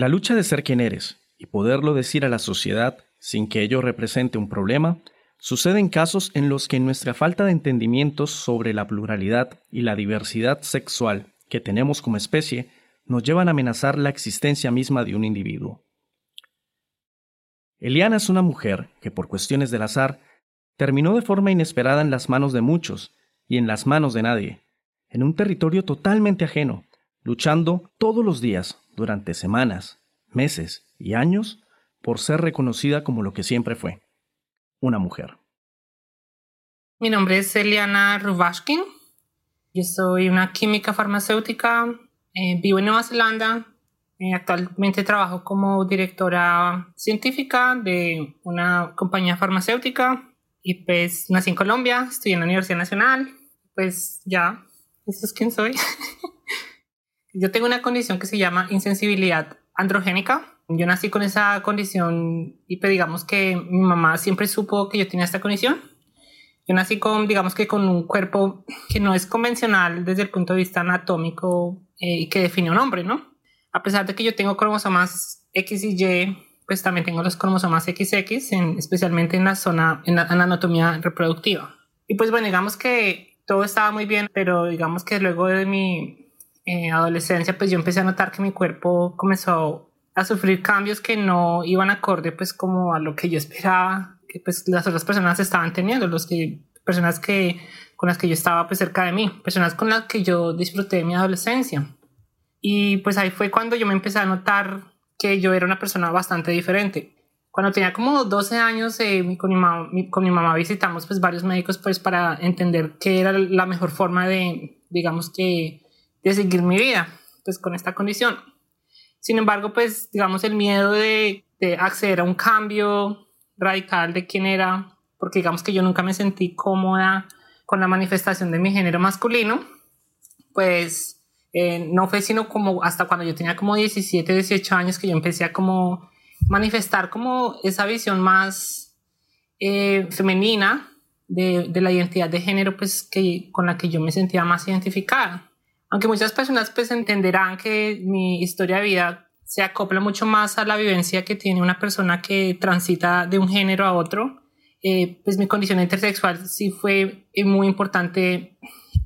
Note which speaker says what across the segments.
Speaker 1: La lucha de ser quien eres y poderlo decir a la sociedad sin que ello represente un problema, suceden casos en los que nuestra falta de entendimiento sobre la pluralidad y la diversidad sexual que tenemos como especie nos llevan a amenazar la existencia misma de un individuo. Eliana es una mujer que por cuestiones del azar terminó de forma inesperada en las manos de muchos y en las manos de nadie, en un territorio totalmente ajeno, luchando todos los días durante semanas, meses y años por ser reconocida como lo que siempre fue, una mujer.
Speaker 2: Mi nombre es Eliana Rubashkin. Yo soy una química farmacéutica. Eh, vivo en Nueva Zelanda. Eh, actualmente trabajo como directora científica de una compañía farmacéutica. Y pues nací en Colombia, estudié en la Universidad Nacional. Pues ya, eso es quién soy. Yo tengo una condición que se llama insensibilidad androgénica. Yo nací con esa condición y pues digamos que mi mamá siempre supo que yo tenía esta condición. Yo nací con, digamos que con un cuerpo que no es convencional desde el punto de vista anatómico eh, y que define un hombre, ¿no? A pesar de que yo tengo cromosomas X y Y, pues también tengo los cromosomas XX, en, especialmente en la zona, en la anatomía reproductiva. Y pues bueno, digamos que todo estaba muy bien, pero digamos que luego de mi eh, adolescencia, pues yo empecé a notar que mi cuerpo comenzó a sufrir cambios que no iban acorde pues como a lo que yo esperaba que pues las otras personas estaban teniendo, los que, personas que, con las que yo estaba pues cerca de mí, personas con las que yo disfruté mi adolescencia. Y pues ahí fue cuando yo me empecé a notar que yo era una persona bastante diferente. Cuando tenía como 12 años, eh, con, mi mamá, con mi mamá visitamos pues varios médicos pues para entender qué era la mejor forma de, digamos que, de seguir mi vida, pues con esta condición. Sin embargo, pues digamos el miedo de, de acceder a un cambio radical de quién era, porque digamos que yo nunca me sentí cómoda con la manifestación de mi género masculino, pues eh, no fue sino como hasta cuando yo tenía como 17, 18 años que yo empecé a como manifestar como esa visión más eh, femenina de, de, la identidad de género, pues que con la que yo me sentía más identificada. Aunque muchas personas pues entenderán que mi historia de vida se acopla mucho más a la vivencia que tiene una persona que transita de un género a otro, eh, pues mi condición intersexual sí fue eh, muy importante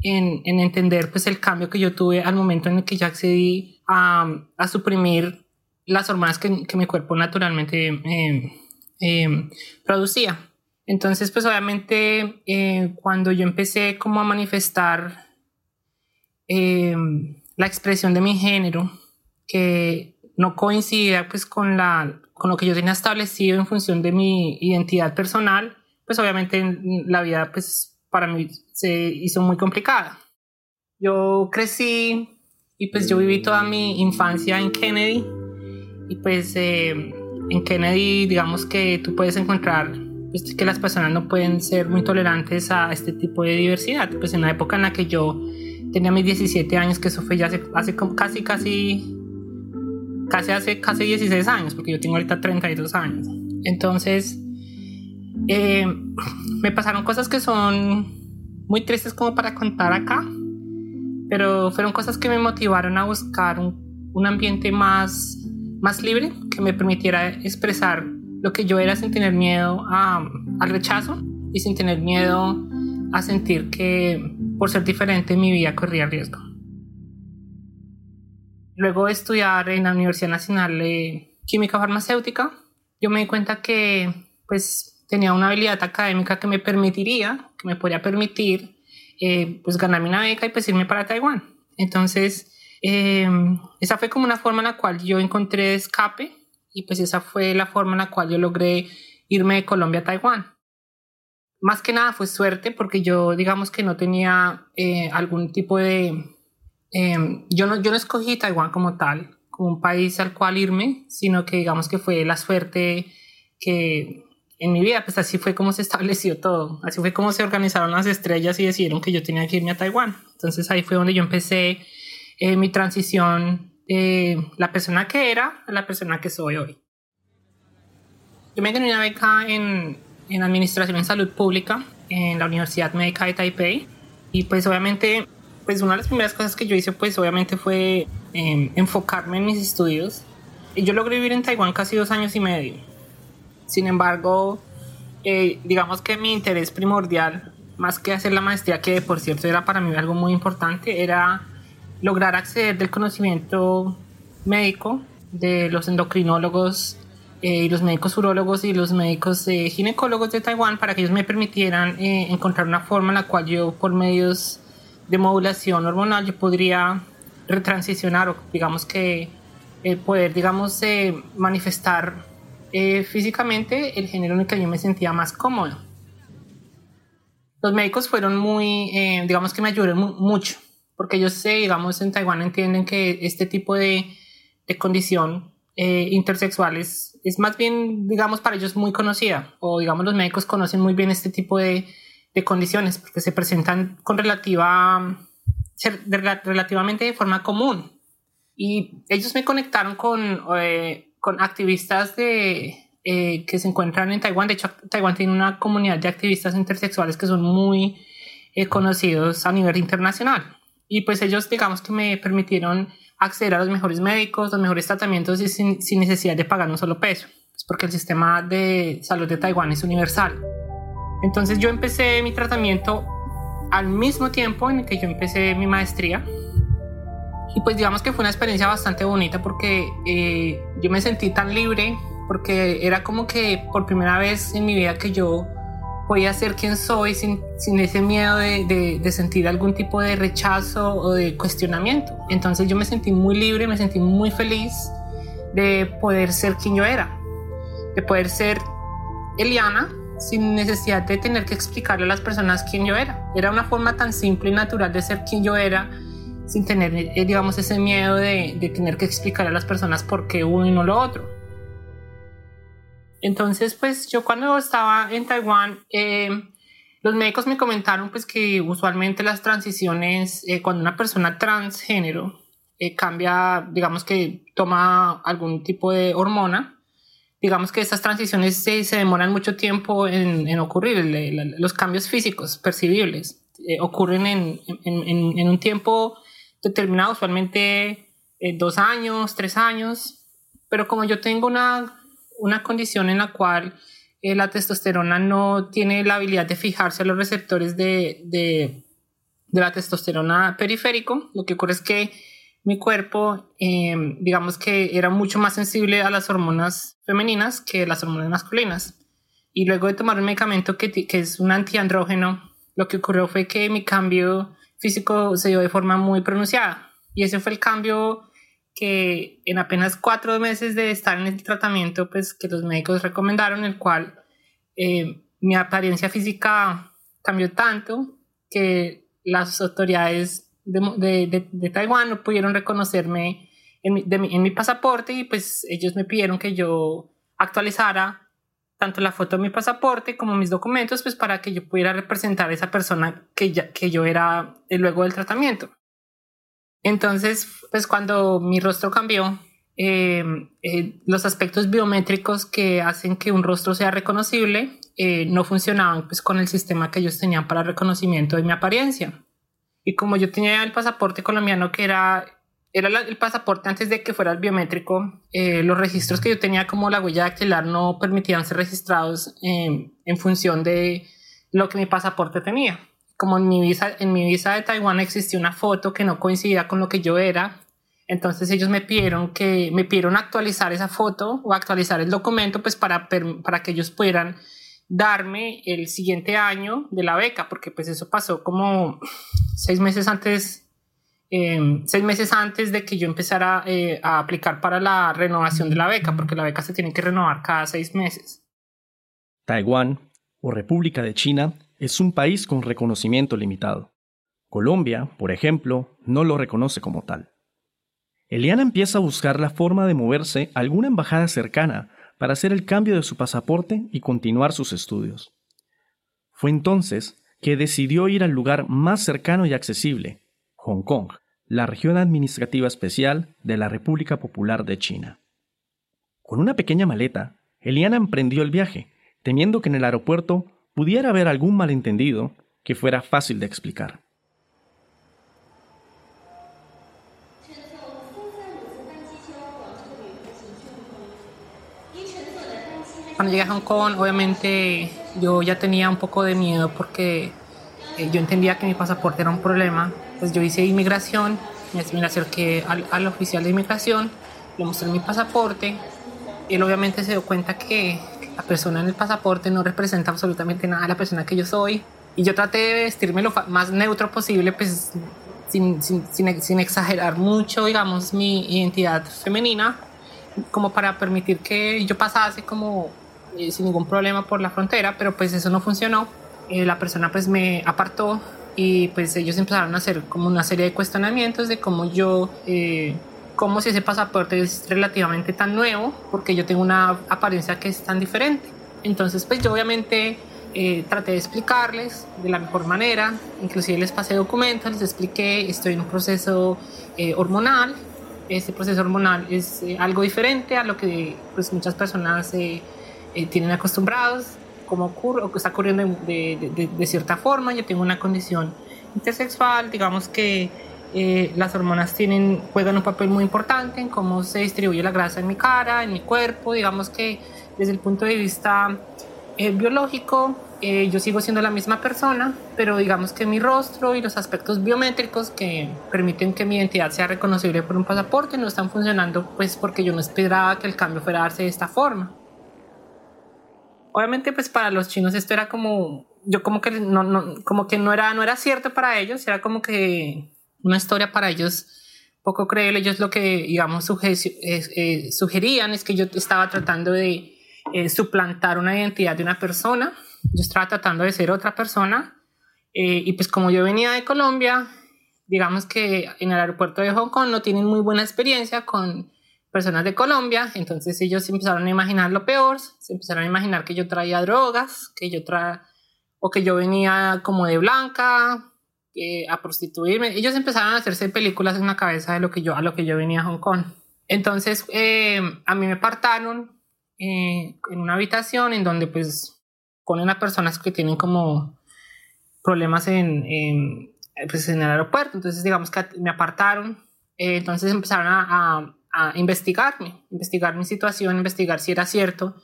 Speaker 2: en, en, entender pues el cambio que yo tuve al momento en el que yo accedí a, a suprimir las hormonas que, que mi cuerpo naturalmente eh, producía. Entonces, pues obviamente cuando yo empecé como a manifestar Em, la expresión de mi género que no coincidía pues con, la, con lo que yo tenía establecido en función de mi identidad personal, pues obviamente la vida pues para mí se hizo muy complicada. Yo crecí y pues yo viví toda mi infancia en Kennedy y pues em, en Kennedy digamos que tú puedes encontrar pues, que las personas no pueden ser muy tolerantes a este tipo de diversidad. Pues en la época en la que yo tenía mis 17 años, que eso fue ya hace, casi, casi, casi hace casi 16 años, porque yo tengo ahorita 32 años. Entonces, eh, me pasaron cosas que son muy tristes como para contar acá, pero fueron cosas que me motivaron a buscar un, un ambiente más, más libre, que me permitiera expresar lo que yo era sin tener miedo a, al rechazo y sin tener miedo a sentir que por ser diferente mi vida corría riesgo. Luego de estudiar en la Universidad Nacional de Química Farmacéutica, yo me di cuenta que pues tenía una habilidad académica que me permitiría, que me podría permitir eh, pues ganarme una beca y pues irme para Taiwán. Entonces, eh, esa fue como una forma en la cual yo encontré escape y pues esa fue la forma en la cual yo logré irme de Colombia a Taiwán. Más que nada fue suerte porque yo digamos que no tenía eh, algún tipo de... Em, yo, no, yo no escogí Taiwán como tal, como un país al cual irme, sino que digamos que fue la suerte que en mi vida, pues así fue como se estableció todo, así fue como se organizaron las estrellas y decidieron que yo tenía que irme a Taiwán. Entonces ahí fue donde yo empecé eh, mi transición de la persona que era a la persona que soy hoy. Yo me gané una beca en, en Administración en Salud Pública en la Universidad Médica de Taipei y pues obviamente pues una de las primeras cosas que yo hice pues obviamente fue em, enfocarme en mis estudios. Yo logré vivir en Taiwán casi dos años y medio. Sin embargo, eh, digamos que mi interés primordial, más que hacer la maestría, que por cierto era para mí algo muy importante, era lograr acceder del conocimiento médico de los endocrinólogos eh, y los médicos urólogos y los médicos eh, ginecólogos de Taiwán para que ellos me permitieran encontrar una forma en la cual yo por medios de modulación hormonal yo podría retransicionar o digamos que poder digamos manifestar eh, físicamente el género en el que yo me sentía más cómodo. Los médicos fueron muy, eh, digamos que me ayudaron mucho, porque ellos, digamos, en Taiwán entienden que este tipo de, de condición eh, intersexual es, más bien, digamos, para ellos muy conocida, o digamos, los médicos conocen muy bien este tipo de, de condiciones, porque se presentan con relativa, relativamente de forma común. Y ellos me conectaron con con activistas de, eh, que se encuentran en Taiwán. De hecho, Taiwán tiene una comunidad de activistas intersexuales que son muy eh, conocidos a nivel internacional. Y pues ellos, digamos que me permitieron acceder a los mejores médicos, los mejores tratamientos y sin, sin necesidad de pagar un solo peso. Es porque el sistema de salud de Taiwán es universal. Entonces yo empecé mi tratamiento al mismo tiempo en el que yo empecé mi maestría y pues digamos que fue una experiencia bastante bonita porque eh, yo me sentí tan libre, porque era como que por primera vez en mi vida que yo podía ser quien soy sin, sin ese miedo de, de, sentir algún tipo de rechazo o de cuestionamiento. Entonces yo me sentí muy libre, me sentí muy feliz de poder ser quien yo era, de poder ser Eliana sin necesidad de tener que explicarle a las personas quién yo era. Era una forma tan simple y natural de ser quien yo era sin tener, eh, digamos, ese miedo de, de, tener que explicar a las personas por qué uno y no lo otro. Entonces, pues yo cuando estaba en Taiwán, eh, los médicos me comentaron pues que usualmente las transiciones, eh, cuando una persona transgénero cambia, digamos que toma algún tipo de hormona, digamos que estas transiciones se, se demoran mucho tiempo en, en ocurrir, los cambios físicos percibibles ocurren en, en, en, un tiempo determinado, usualmente eh, dos años, tres años, pero como yo tengo una, una condición en la cual eh, la testosterona no tiene la habilidad de fijarse a los receptores de, de, de la testosterona periférico, lo que ocurre es que mi cuerpo, em, digamos que era mucho más sensible a las hormonas femeninas que las hormonas masculinas. Y luego de tomar un medicamento que, que es un antiandrógeno, lo que ocurrió fue que mi cambio físico se dio de forma muy pronunciada. Y ese fue el cambio que en apenas cuatro meses de estar en el tratamiento, pues que los médicos recomendaron, el cual eh, mi apariencia física cambió tanto que las autoridades de, de, Taiwán no pudieron reconocerme en mi, en mi pasaporte y pues ellos me pidieron que yo actualizara tanto la foto de mi pasaporte como mis documentos, pues para que yo pudiera representar a esa persona que, ya, que yo era luego del tratamiento. Entonces, pues cuando mi rostro cambió, em, eh, los aspectos biométricos que hacen que un rostro sea reconocible eh, no funcionaban pues con el sistema que ellos tenían para reconocimiento de mi apariencia. Y como yo tenía el pasaporte colombiano que era era el pasaporte antes de que fuera el biométrico. Eh, los registros que yo tenía como la huella dactilar no permitían ser registrados en función de lo que mi pasaporte tenía. Como en mi visa, en mi visa de Taiwán existía una foto que no coincidía con lo que yo era, entonces ellos me pidieron que me pidieron actualizar esa foto o actualizar el documento, pues para para que ellos pudieran darme el siguiente año de la beca, porque pues eso pasó como seis meses antes eh, seis meses antes de que yo empezara eh, a aplicar para la renovación de la beca, porque la beca se tiene que renovar cada seis meses.
Speaker 1: Taiwán, o República de China, es un país con reconocimiento limitado. Colombia, por ejemplo, no lo reconoce como tal. Eliana empieza a buscar la forma de moverse a alguna embajada cercana para hacer el cambio de su pasaporte y continuar sus estudios. Fue entonces que decidió ir al lugar más cercano y accesible, Hong Kong, la región administrativa especial de la República Popular de China. Con una pequeña maleta, Eliana emprendió el viaje, temiendo que en el aeropuerto pudiera haber algún malentendido que fuera fácil de explicar.
Speaker 2: Cuando llegué a Hong Kong, obviamente yo ya tenía un poco de miedo porque eh, yo entendía que mi pasaporte era un problema. Pues yo hice inmigración, me acerqué al, al oficial de inmigración, le mostré mi pasaporte. Él obviamente se dio cuenta que la persona en el pasaporte no representa absolutamente nada a la persona que yo soy. Y yo traté de vestirme lo más neutro posible, pues sin, sin, sin, sin exagerar mucho, digamos, mi identidad femenina, como para permitir que yo pasase como eh, sin ningún problema por la frontera, pero pues eso no funcionó. Eh, la persona pues me apartó y pues ellos empezaron a hacer como una serie de cuestionamientos de cómo yo, eh, cómo si ese pasaporte es relativamente tan nuevo, porque yo tengo una apariencia que es tan diferente. Entonces pues yo obviamente eh, traté de explicarles de la mejor manera, inclusive les pasé documentos, les expliqué, estoy en un proceso eh, hormonal, este proceso hormonal es eh, algo diferente a lo que pues, muchas personas eh, eh, tienen acostumbrados, como ocurre o que está ocurriendo de, de, de, cierta forma. Yo tengo una condición intersexual, digamos que eh, las hormonas tienen, juegan un papel muy importante en cómo se distribuye la grasa en mi cara, en mi cuerpo, digamos que desde el punto de vista eh, biológico, eh, yo sigo siendo la misma persona, pero digamos que mi rostro y los aspectos biométricos que permiten que mi identidad sea reconocible por un pasaporte no están funcionando, pues porque yo no esperaba que el cambio fuera a darse de esta forma. Obviamente pues para los chinos esto era como yo como que no, no como que no era no era cierto para ellos era como que una historia para ellos poco creíble ellos lo que digamos eh, eh, sugerían es que yo estaba tratando de eh, suplantar una identidad de una persona yo estaba tratando de ser otra persona y pues como yo venía de Colombia digamos que en el aeropuerto de Hong Kong no tienen muy buena experiencia con personas de Colombia, entonces ellos empezaron a imaginar lo peor, se empezaron a imaginar que yo traía drogas, que yo traía, o que yo venía como de blanca, eh, a prostituirme. Ellos empezaron a hacerse películas en la cabeza de lo que yo, a lo que yo venía a Hong Kong. Entonces, eh, a mí me apartaron eh, en una habitación en donde pues ponen a personas que tienen como problemas en, en, pues, en el aeropuerto. Entonces, digamos que me apartaron. entonces empezaron a, a a investigarme, investigar mi situación, investigar si era cierto,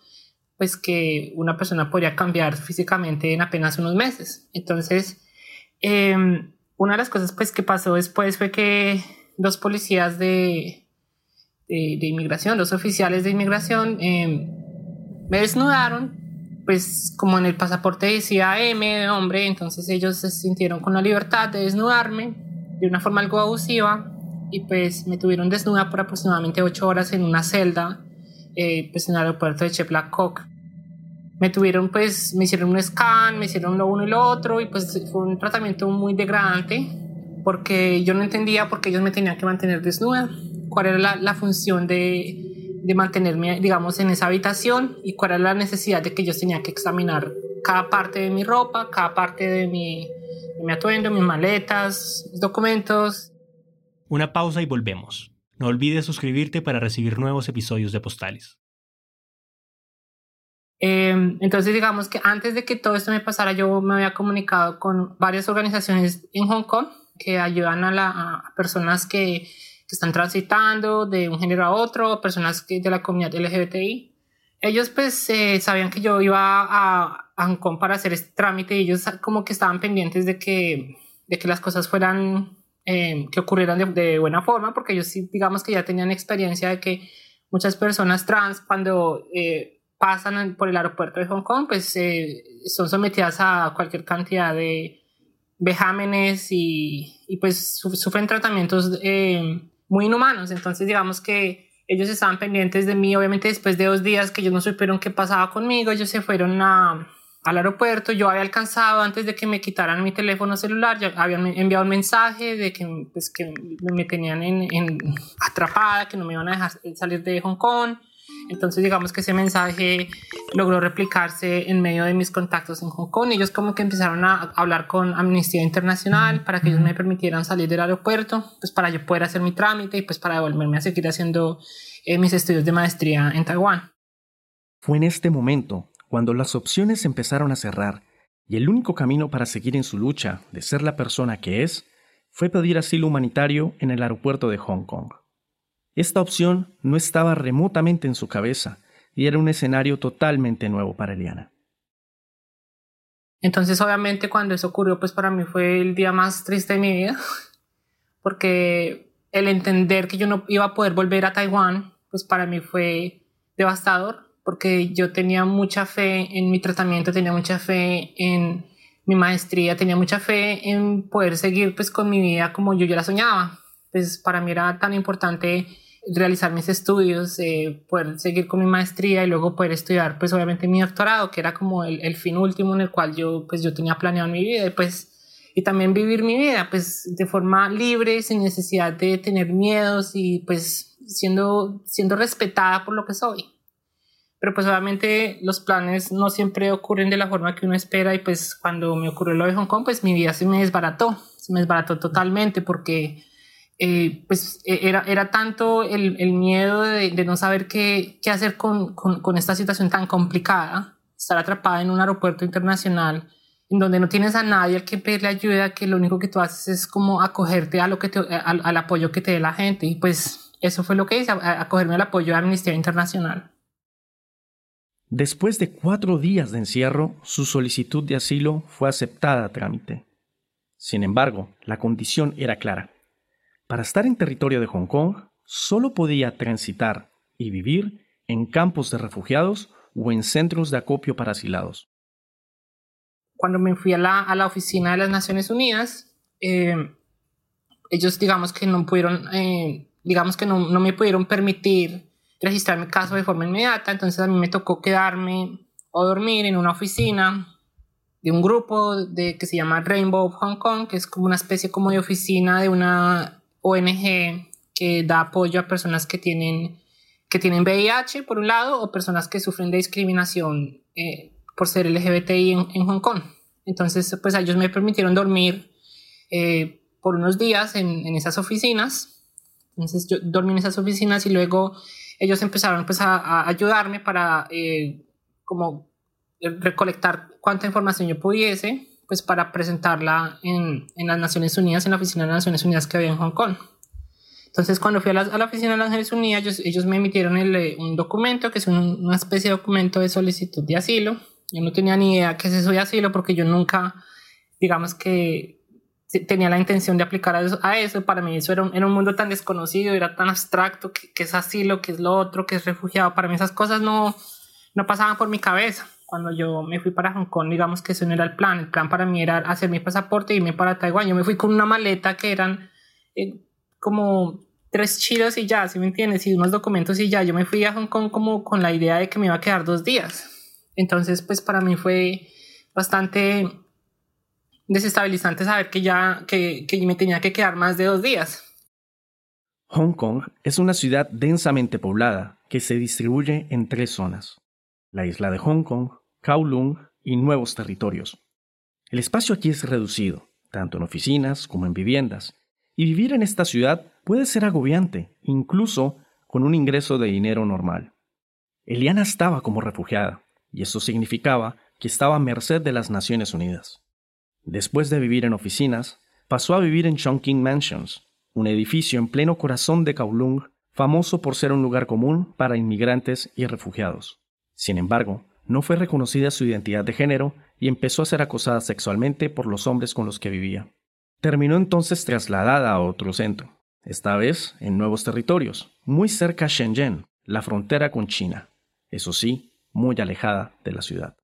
Speaker 2: pues que una persona podría cambiar físicamente en apenas unos meses. Entonces, eh, una de las cosas pues que pasó después fue que dos policías de, de, de inmigración, dos oficiales de inmigración, eh, me desnudaron, pues como en el pasaporte decía M, hombre, entonces ellos se sintieron con la libertad de desnudarme de una forma algo abusiva y pues me tuvieron desnuda por aproximadamente ocho horas en una celda eh, pues en el aeropuerto de Cheplacoc. Me tuvieron pues, me hicieron un scan, me hicieron lo uno y lo otro y pues fue un tratamiento muy degradante porque yo no entendía por qué ellos me tenían que mantener desnuda, cuál era la, la función de, de mantenerme digamos en esa habitación y cuál era la necesidad de que yo tenía que examinar cada parte de mi ropa, cada parte de mi, de mi atuendo, mis maletas, mis documentos,
Speaker 3: una pausa y volvemos. No olvides suscribirte para recibir nuevos episodios de Postales.
Speaker 2: Eh, entonces, digamos que antes de que todo esto me pasara, yo me había comunicado con varias organizaciones en Hong Kong que ayudan a, la, a personas que, que, están transitando de un género a otro, personas que, de la comunidad LGBTI. Ellos pues eh, sabían que yo iba a, a Hong Kong para hacer este trámite y ellos como que estaban pendientes de que, de que las cosas fueran eh, que ocurrieran de, de, buena forma, porque ellos sí, digamos que ya tenían experiencia de que muchas personas trans cuando eh, pasan por el aeropuerto de Hong Kong, pues eh, son sometidas a cualquier cantidad de, vejámenes y, y pues sufren tratamientos eh, muy inhumanos. Entonces digamos que ellos estaban pendientes de mí, obviamente después de dos días que ellos no supieron qué pasaba conmigo, ellos se fueron a, al aeropuerto, yo había alcanzado antes de que me quitaran mi teléfono celular, ya habían enviado un mensaje de que, pues, que me tenían en, en, atrapada, que no me iban a dejar salir de Hong Kong. Entonces digamos que ese mensaje logró replicarse en medio de mis contactos en Hong Kong. Ellos como que empezaron a hablar con Amnistía Internacional para que ellos me permitieran salir del aeropuerto, pues para yo poder hacer mi trámite y pues para devolverme a seguir haciendo eh, mis estudios de maestría en Taiwán.
Speaker 1: Fue en este momento cuando las opciones empezaron a cerrar y el único camino para seguir en su lucha de ser la persona que es fue pedir asilo humanitario en el aeropuerto de Hong Kong. Esta opción no estaba remotamente en su cabeza y era un escenario totalmente nuevo para Eliana.
Speaker 2: Entonces, obviamente, cuando eso ocurrió, pues para mí fue el día más triste de mi vida, porque el entender que yo no iba a poder volver a Taiwán, pues para mí fue devastador porque yo tenía mucha fe en mi tratamiento, tenía mucha fe en mi maestría, tenía mucha fe en poder seguir pues con mi vida como yo ya la soñaba. Pues para mí era tan importante realizar mis estudios, eh, poder seguir con mi maestría y luego poder estudiar pues obviamente mi doctorado, que era como el, el, fin último en el cual yo pues yo tenía planeado mi vida y pues y también vivir mi vida pues de forma libre, sin necesidad de tener miedos y pues siendo, siendo respetada por lo que soy. Pero pues obviamente los planes no siempre ocurren de la forma que uno espera y pues cuando me ocurrió lo de Hong Kong pues mi vida se me desbarató, se me desbarató totalmente porque eh, pues e, era, era tanto el, el miedo de, no saber qué, qué hacer con, con, esta situación tan complicada, estar atrapada en un aeropuerto internacional en donde no tienes a nadie al que pedirle ayuda, que lo único que tú haces es como acogerte a lo que te, al, al apoyo que te dé la gente y pues eso fue lo que hice, acogerme al apoyo de Amnistía Internacional.
Speaker 1: Después de cuatro días de encierro, su solicitud de asilo fue aceptada a trámite. Sin embargo, la condición era clara. Para estar en territorio de Hong Kong, solo podía transitar y vivir en campos de refugiados o en centros de acopio para asilados.
Speaker 2: Cuando me fui a la, a la oficina de las Naciones Unidas, eh, ellos digamos que no pudieron, eh, digamos que no, no me pudieron permitir registrar mi caso de forma inmediata, entonces a mí me tocó quedarme o dormir en una oficina de un grupo de, que se llama Rainbow Hong Kong, que es como una especie como de oficina de una ONG que da apoyo a personas que tienen, que tienen VIH, por un lado, o personas que sufren de discriminación eh, por ser LGBTI en, Hong Kong. Entonces, pues ellos me permitieron dormir eh, por unos días en, esas oficinas. Entonces, yo dormí en esas oficinas y luego ellos empezaron pues a, a ayudarme para eh, como recolectar cuánta información yo pudiese pues para presentarla en, en, las Naciones Unidas, en la oficina de las Naciones Unidas que había en Hong Kong. Entonces cuando fui a la, a la oficina de las Naciones Unidas, ellos, ellos me emitieron el, eh, un documento que es un, una especie de documento de solicitud de asilo. Yo no tenía ni idea qué es eso de asilo porque yo nunca, digamos que tenía la intención de aplicar a eso, a eso. Para mí eso era un, era un, mundo tan desconocido, era tan abstracto, que, que, es asilo, que es lo otro, que es refugiado. Para mí esas cosas no, no pasaban por mi cabeza. Cuando yo me fui para Hong Kong, digamos que eso no era el plan. El plan para mí era hacer mi pasaporte y irme para Taiwán. Yo me fui con una maleta que eran eh, como tres chidos y ya, si me entiendes? Y unos documentos y ya. Yo me fui a Hong Kong como con la idea de que me iba a quedar dos días. Entonces, pues para mí fue bastante desestabilizante saber que ya que me tenía que quedar más de dos días.
Speaker 1: Hong Kong es una ciudad densamente poblada que se distribuye en tres zonas. La isla de Hong Kong, Kowloon y nuevos territorios. El espacio aquí es reducido, tanto en oficinas como en viviendas, y vivir en esta ciudad puede ser agobiante, incluso con un ingreso de dinero normal. Eliana estaba como refugiada, y eso significaba que estaba a merced de las Naciones Unidas. Después de vivir en oficinas, pasó a vivir en Chongqing Mansions, un edificio en pleno corazón de Kowloon, famoso por ser un lugar común para inmigrantes y refugiados. Sin embargo, no fue reconocida su identidad de género y empezó a ser acosada sexualmente por los hombres con los que vivía. Terminó entonces trasladada a otro centro, esta vez en nuevos territorios, muy cerca a Shenzhen, la frontera con China, eso sí, muy alejada de la ciudad.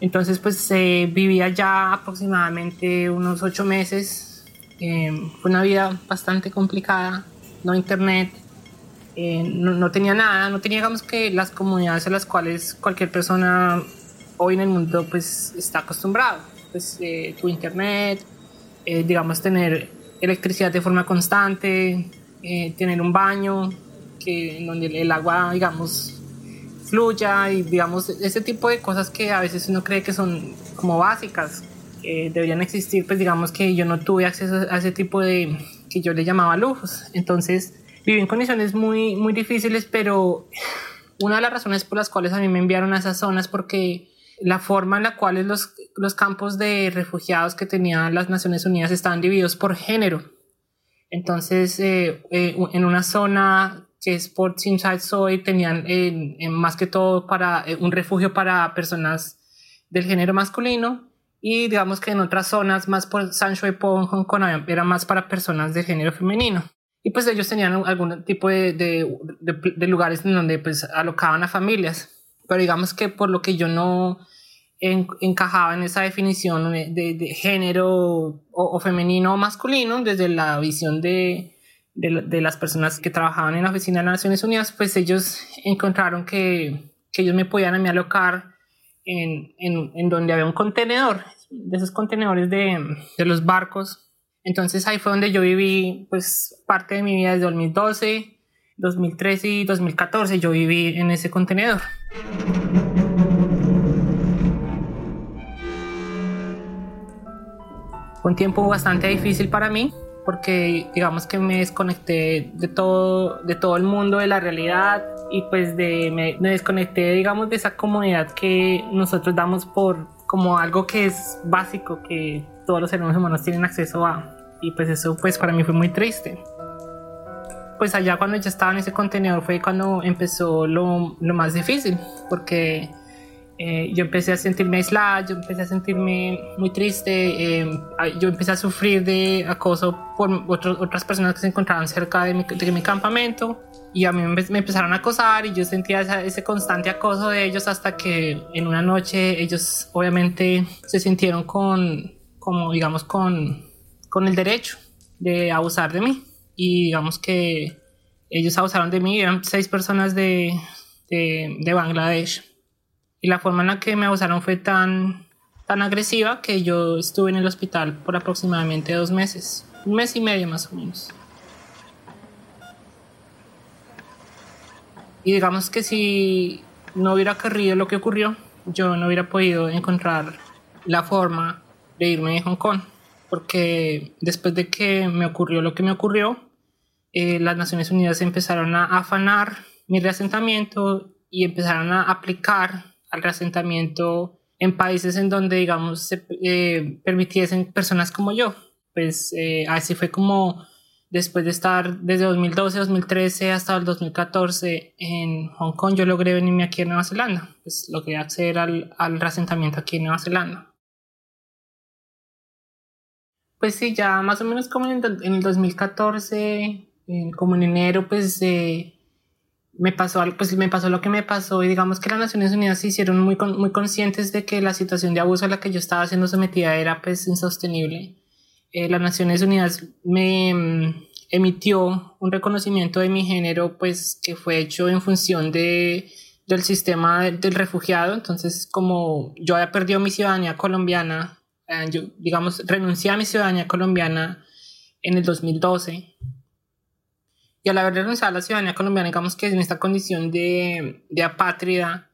Speaker 2: Entonces, pues vivía ya aproximadamente unos ocho meses. Eh, fue una vida bastante complicada, no internet, eh, no, tenía nada, no tenía, digamos, que las comunidades a las cuales cualquier persona hoy en el mundo pues está acostumbrado. Pues tu internet, digamos, tener electricidad de forma constante, tener un baño, que, en donde el agua, digamos, fluya y digamos ese tipo de cosas que a veces uno cree que son como básicas que deberían existir pues digamos que yo no tuve acceso a ese tipo de que yo le llamaba lujos entonces viví en condiciones muy muy difíciles pero una de las razones por las cuales a mí me enviaron a esas zonas porque la forma en la cual los, los campos de refugiados que tenían las Naciones Unidas estaban divididos por género entonces eh, eh, en una zona que es por Teamside Soy, tenían más que todo para eh, un refugio para personas del género masculino y digamos que en otras zonas más por Sancho y Hong Kong era más para personas del género femenino. Y pues ellos tenían algún tipo de, de, de, lugares en donde pues alocaban a familias. Pero digamos que por lo que yo no encajaba en esa definición de, género o, o, femenino o masculino desde la visión de, de, las personas que trabajaban en la oficina de las Naciones Unidas, pues ellos encontraron que, que ellos me podían a mí alocar en, en, en, donde había un contenedor, de esos contenedores de, de, los barcos. Entonces ahí fue donde yo viví pues parte de mi vida desde 2012, 2013 y 2014 yo viví en ese contenedor. Fue un tiempo bastante difícil para mí porque digamos que me desconecté de todo, de todo el mundo, de la realidad y pues de, me, desconecté digamos de esa comunidad que nosotros damos por como algo que es básico, que todos los seres humanos tienen acceso a y pues eso pues para mí fue muy triste. Pues allá cuando ya estaba en ese contenedor fue cuando empezó lo, lo más difícil porque eh, yo empecé a sentirme aislada, yo empecé a sentirme muy triste, eh, yo empecé a sufrir de acoso por otras personas que se encontraban cerca de mi, de mi, campamento y a mí me, empezaron a acosar y yo sentía ese constante acoso de ellos hasta que en una noche ellos obviamente se sintieron con, como digamos, con, con el derecho de abusar de mí. Y digamos que ellos abusaron de mí, eran seis personas de, de, de Bangladesh. Y la forma en la que me abusaron fue tan, tan agresiva que yo estuve en el hospital por aproximadamente dos meses, un mes y medio más o menos. Y digamos que si no hubiera ocurrido lo que ocurrió, yo no hubiera podido encontrar la forma de irme de Hong Kong, porque después de que me ocurrió lo que me ocurrió, eh, las Naciones Unidas empezaron a afanar mi reasentamiento y empezaron a aplicar al reasentamiento en países en donde, digamos, se eh, permitiesen personas como yo. Pues eh, así fue como después de estar desde 2012, 2013 hasta el 2014 en Hong Kong, yo logré venirme aquí a Nueva Zelanda. Pues logré acceder al, al reasentamiento aquí en Nueva Zelanda. Pues sí, ya más o menos como en el, 2014, como en enero, pues eh, me pasó, pues me pasó lo que me pasó y digamos que las Naciones Unidas se hicieron muy, muy conscientes de que la situación de abuso a la que yo estaba siendo sometida era pues insostenible. Eh, las Naciones Unidas me mm, emitió un reconocimiento de mi género pues que fue hecho en función de, del sistema del refugiado. Entonces como yo había perdido mi ciudadanía colombiana, eh, yo digamos renuncié a mi ciudadanía colombiana en el 2012 y al haber renunciado a la ciudadanía colombiana, digamos que en esta condición de, de apátrida,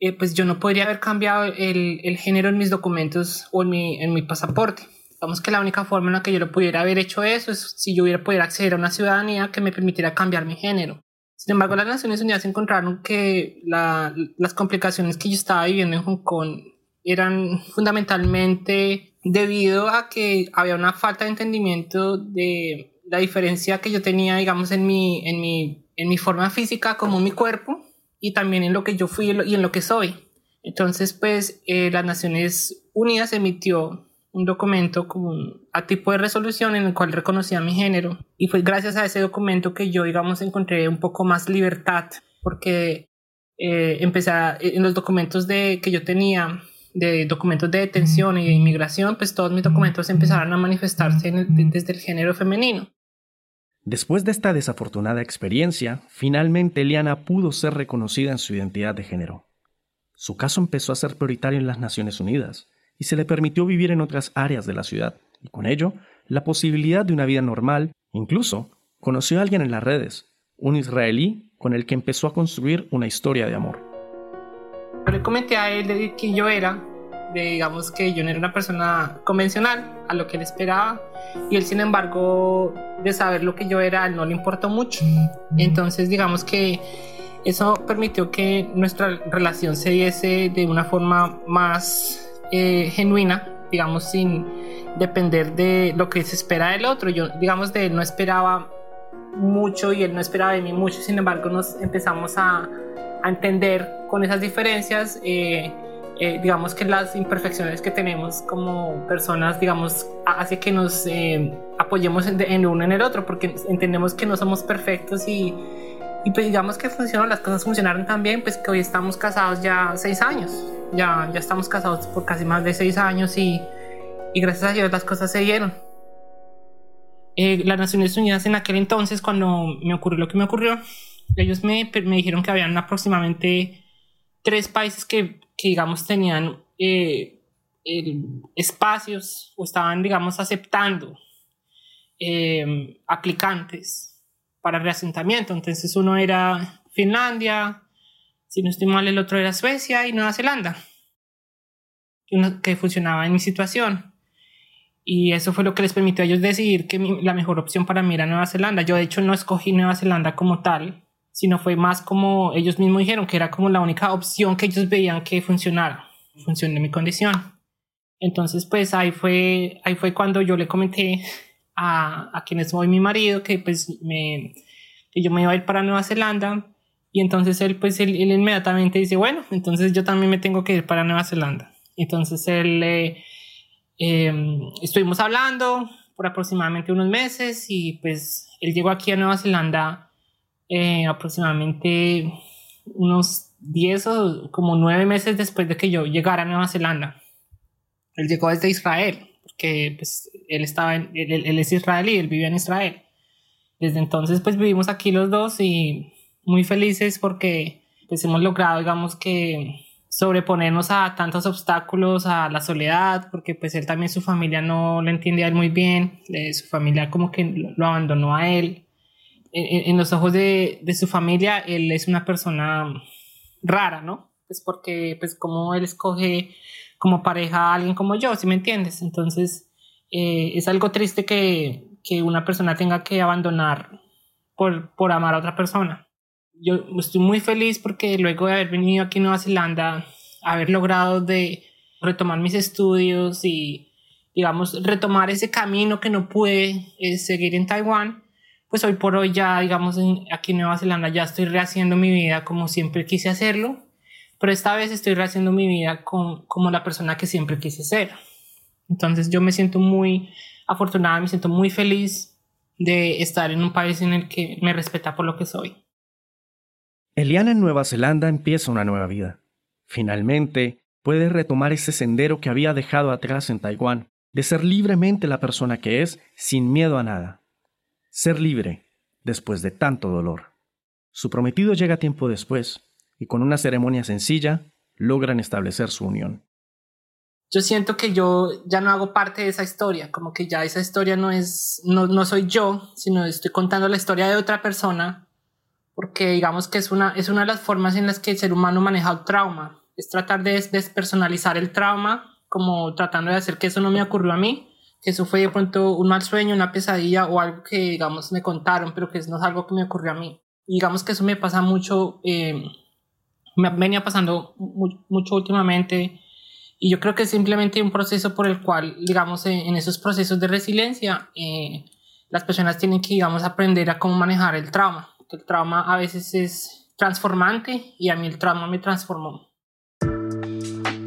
Speaker 2: eh, pues yo no podría haber cambiado el, el, género en mis documentos o en mi, en mi pasaporte. Digamos que la única forma en la que yo lo pudiera haber hecho eso es si yo hubiera podido acceder a una ciudadanía que me permitiera cambiar mi género. Sin embargo, las Naciones Unidas encontraron que la, las complicaciones que yo estaba viviendo en Hong Kong eran fundamentalmente debido a que había una falta de entendimiento de la diferencia que yo tenía, digamos, en mi, en mi, en mi forma física como mi cuerpo y también en lo que yo fui y en lo que soy. Entonces, pues, eh, las Naciones Unidas emitió un documento como a tipo de resolución en el cual reconocía mi género. Y fue gracias a ese documento que yo, digamos, encontré un poco más libertad, porque eh, empecé en los documentos de, que yo tenía de documentos de detención y de inmigración, pues todos mis documentos empezaron a manifestarse desde el género femenino.
Speaker 1: Después de esta desafortunada experiencia, finalmente Eliana pudo ser reconocida en su identidad de género. Su caso empezó a ser prioritario en las Naciones Unidas y se le permitió vivir en otras áreas de la ciudad, y con ello, la posibilidad de una vida normal, incluso conoció a alguien en las redes, un israelí con el que empezó a construir una historia de amor.
Speaker 2: Yo le comenté a él de quién yo era, de, digamos que yo no era una persona convencional a lo que él esperaba y él sin embargo de saber lo que yo era no le importó mucho. Entonces digamos que eso permitió que nuestra relación se diese de una forma más eh, genuina digamos sin depender de lo que se espera del otro. Yo digamos de él no esperaba mucho y él no esperaba de mí mucho sin embargo nos empezamos a, a entender con esas diferencias eh, eh, digamos que las imperfecciones que tenemos como personas, digamos, hace que nos eh, apoyemos en, uno en el otro, porque entendemos que no somos perfectos y, y pues digamos que funcionan, las cosas funcionaron tan bien, pues que hoy estamos casados ya seis años, ya, ya estamos casados por casi más de seis años y, y gracias a Dios las cosas se dieron. Eh, las Naciones Unidas en aquel entonces, cuando me ocurrió lo que me ocurrió, ellos me, me dijeron que habían aproximadamente tres países que que digamos tenían eh, espacios o estaban digamos aceptando em, aplicantes para reasentamiento. Entonces uno era Finlandia, si no estoy mal el otro era Suecia y Nueva Zelanda, que funcionaba en mi situación. Y eso fue lo que les permitió a ellos decidir que la mejor opción para mí era Nueva Zelanda. Yo de hecho no escogí Nueva Zelanda como tal, sino fue más como ellos mismos dijeron que era como la única opción que ellos veían que funcionara, en función de mi condición. Entonces, pues ahí fue, ahí fue cuando yo le comenté a, a quien es hoy mi marido que pues me, que yo me iba a ir para Nueva Zelanda y entonces él pues él, inmediatamente dice, bueno, entonces yo también me tengo que ir para Nueva Zelanda. Entonces él, eh, em, estuvimos hablando por aproximadamente unos meses y pues él llegó aquí a Nueva Zelanda eh, aproximadamente unos 10 o como 9 meses después de que yo llegara a Nueva Zelanda. Él llegó desde Israel, porque pues, él, estaba él, él, es israelí, él vivía en Israel. Desde entonces pues vivimos aquí los dos y muy felices porque pues hemos logrado digamos que sobreponernos a tantos obstáculos, a la soledad, porque pues él también su familia no lo entendía muy bien, eh, su familia como que lo abandonó a él en, los ojos de, de, su familia, él es una persona rara, ¿no? Pues porque, pues como él escoge como pareja a alguien como yo, si me entiendes? Entonces, eh, es algo triste que, que, una persona tenga que abandonar por, por amar a otra persona. Yo estoy muy feliz porque luego de haber venido aquí a Nueva Zelanda, haber logrado de retomar mis estudios y, digamos, retomar ese camino que no pude eh, seguir en Taiwán, pues hoy por hoy ya, digamos, aquí en Nueva Zelanda ya estoy rehaciendo mi vida como siempre quise hacerlo, pero esta vez estoy rehaciendo mi vida con, como la persona que siempre quise ser. Entonces yo me siento muy afortunada, me siento muy feliz de estar en un país en el que me respeta por lo que soy.
Speaker 1: Eliana en Nueva Zelanda empieza una nueva vida. Finalmente, puede retomar ese sendero que había dejado atrás en Taiwán, de ser libremente la persona que es, sin miedo a nada ser libre después de tanto dolor. Su prometido llega tiempo después y con una ceremonia sencilla logran establecer su unión.
Speaker 2: Yo siento que yo ya no hago parte de esa historia, como que ya esa historia no es, no, no soy yo, sino estoy contando la historia de otra persona, porque digamos que es una, es una de las formas en las que el ser humano maneja el trauma, es tratar de despersonalizar el trauma, como tratando de hacer que eso no me ocurrió a mí, eso fue de pronto un mal sueño, una pesadilla o algo que, digamos, me contaron, pero que no es algo que me ocurrió a mí. digamos que eso me pasa mucho, eh, me venía pasando mucho últimamente y yo creo que es simplemente un proceso por el cual, digamos, en, esos procesos de resiliencia, eh, las personas tienen que, digamos, aprender a cómo manejar el trauma. El trauma a veces es transformante y a mí el trauma me transformó.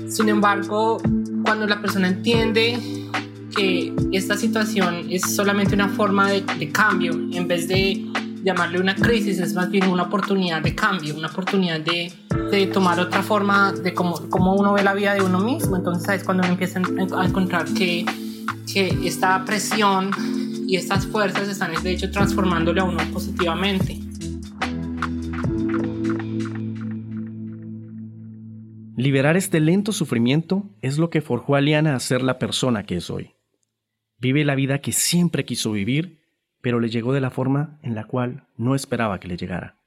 Speaker 2: Sin embargo, cuando la persona entiende que esta situación es solamente una forma de, cambio en vez de llamarle una crisis, es más bien una oportunidad de cambio, una oportunidad de, tomar otra forma de cómo, cómo, uno ve la vida de uno mismo. Entonces es cuando uno empieza a encontrar que, que esta presión y estas fuerzas están de hecho transformándole a uno positivamente.
Speaker 1: Liberar este lento sufrimiento es lo que forjó a Liana a ser la persona que es hoy. Vive la vida que siempre quiso vivir, pero le llegó de la forma en la cual no esperaba que le llegara.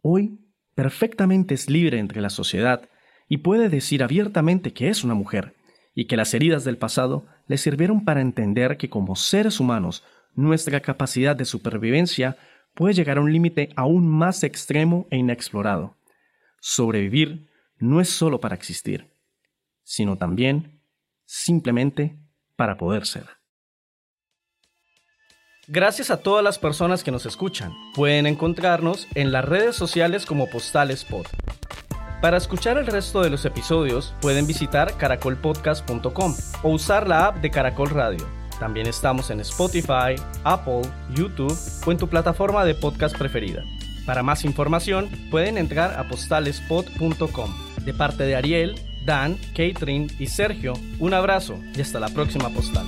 Speaker 1: Hoy, perfectamente es libre entre la sociedad y puede decir abiertamente que es una mujer y que las heridas del pasado le sirvieron para entender que como seres humanos nuestra capacidad de supervivencia puede llegar a un límite aún más extremo e inexplorado. Sobrevivir no es solo para existir, sino también simplemente para poder ser. Gracias a todas las personas que nos escuchan. Pueden encontrarnos en las redes sociales como Postales Pod. Para escuchar el resto de los episodios pueden visitar caracolpodcast.com o usar la app de Caracol Radio. También estamos en Spotify, Apple, YouTube o en tu plataforma de podcast preferida. Para más información pueden entrar a postalespod.com. De parte de Ariel, Dan, Catherine y Sergio, un abrazo y hasta la próxima postal.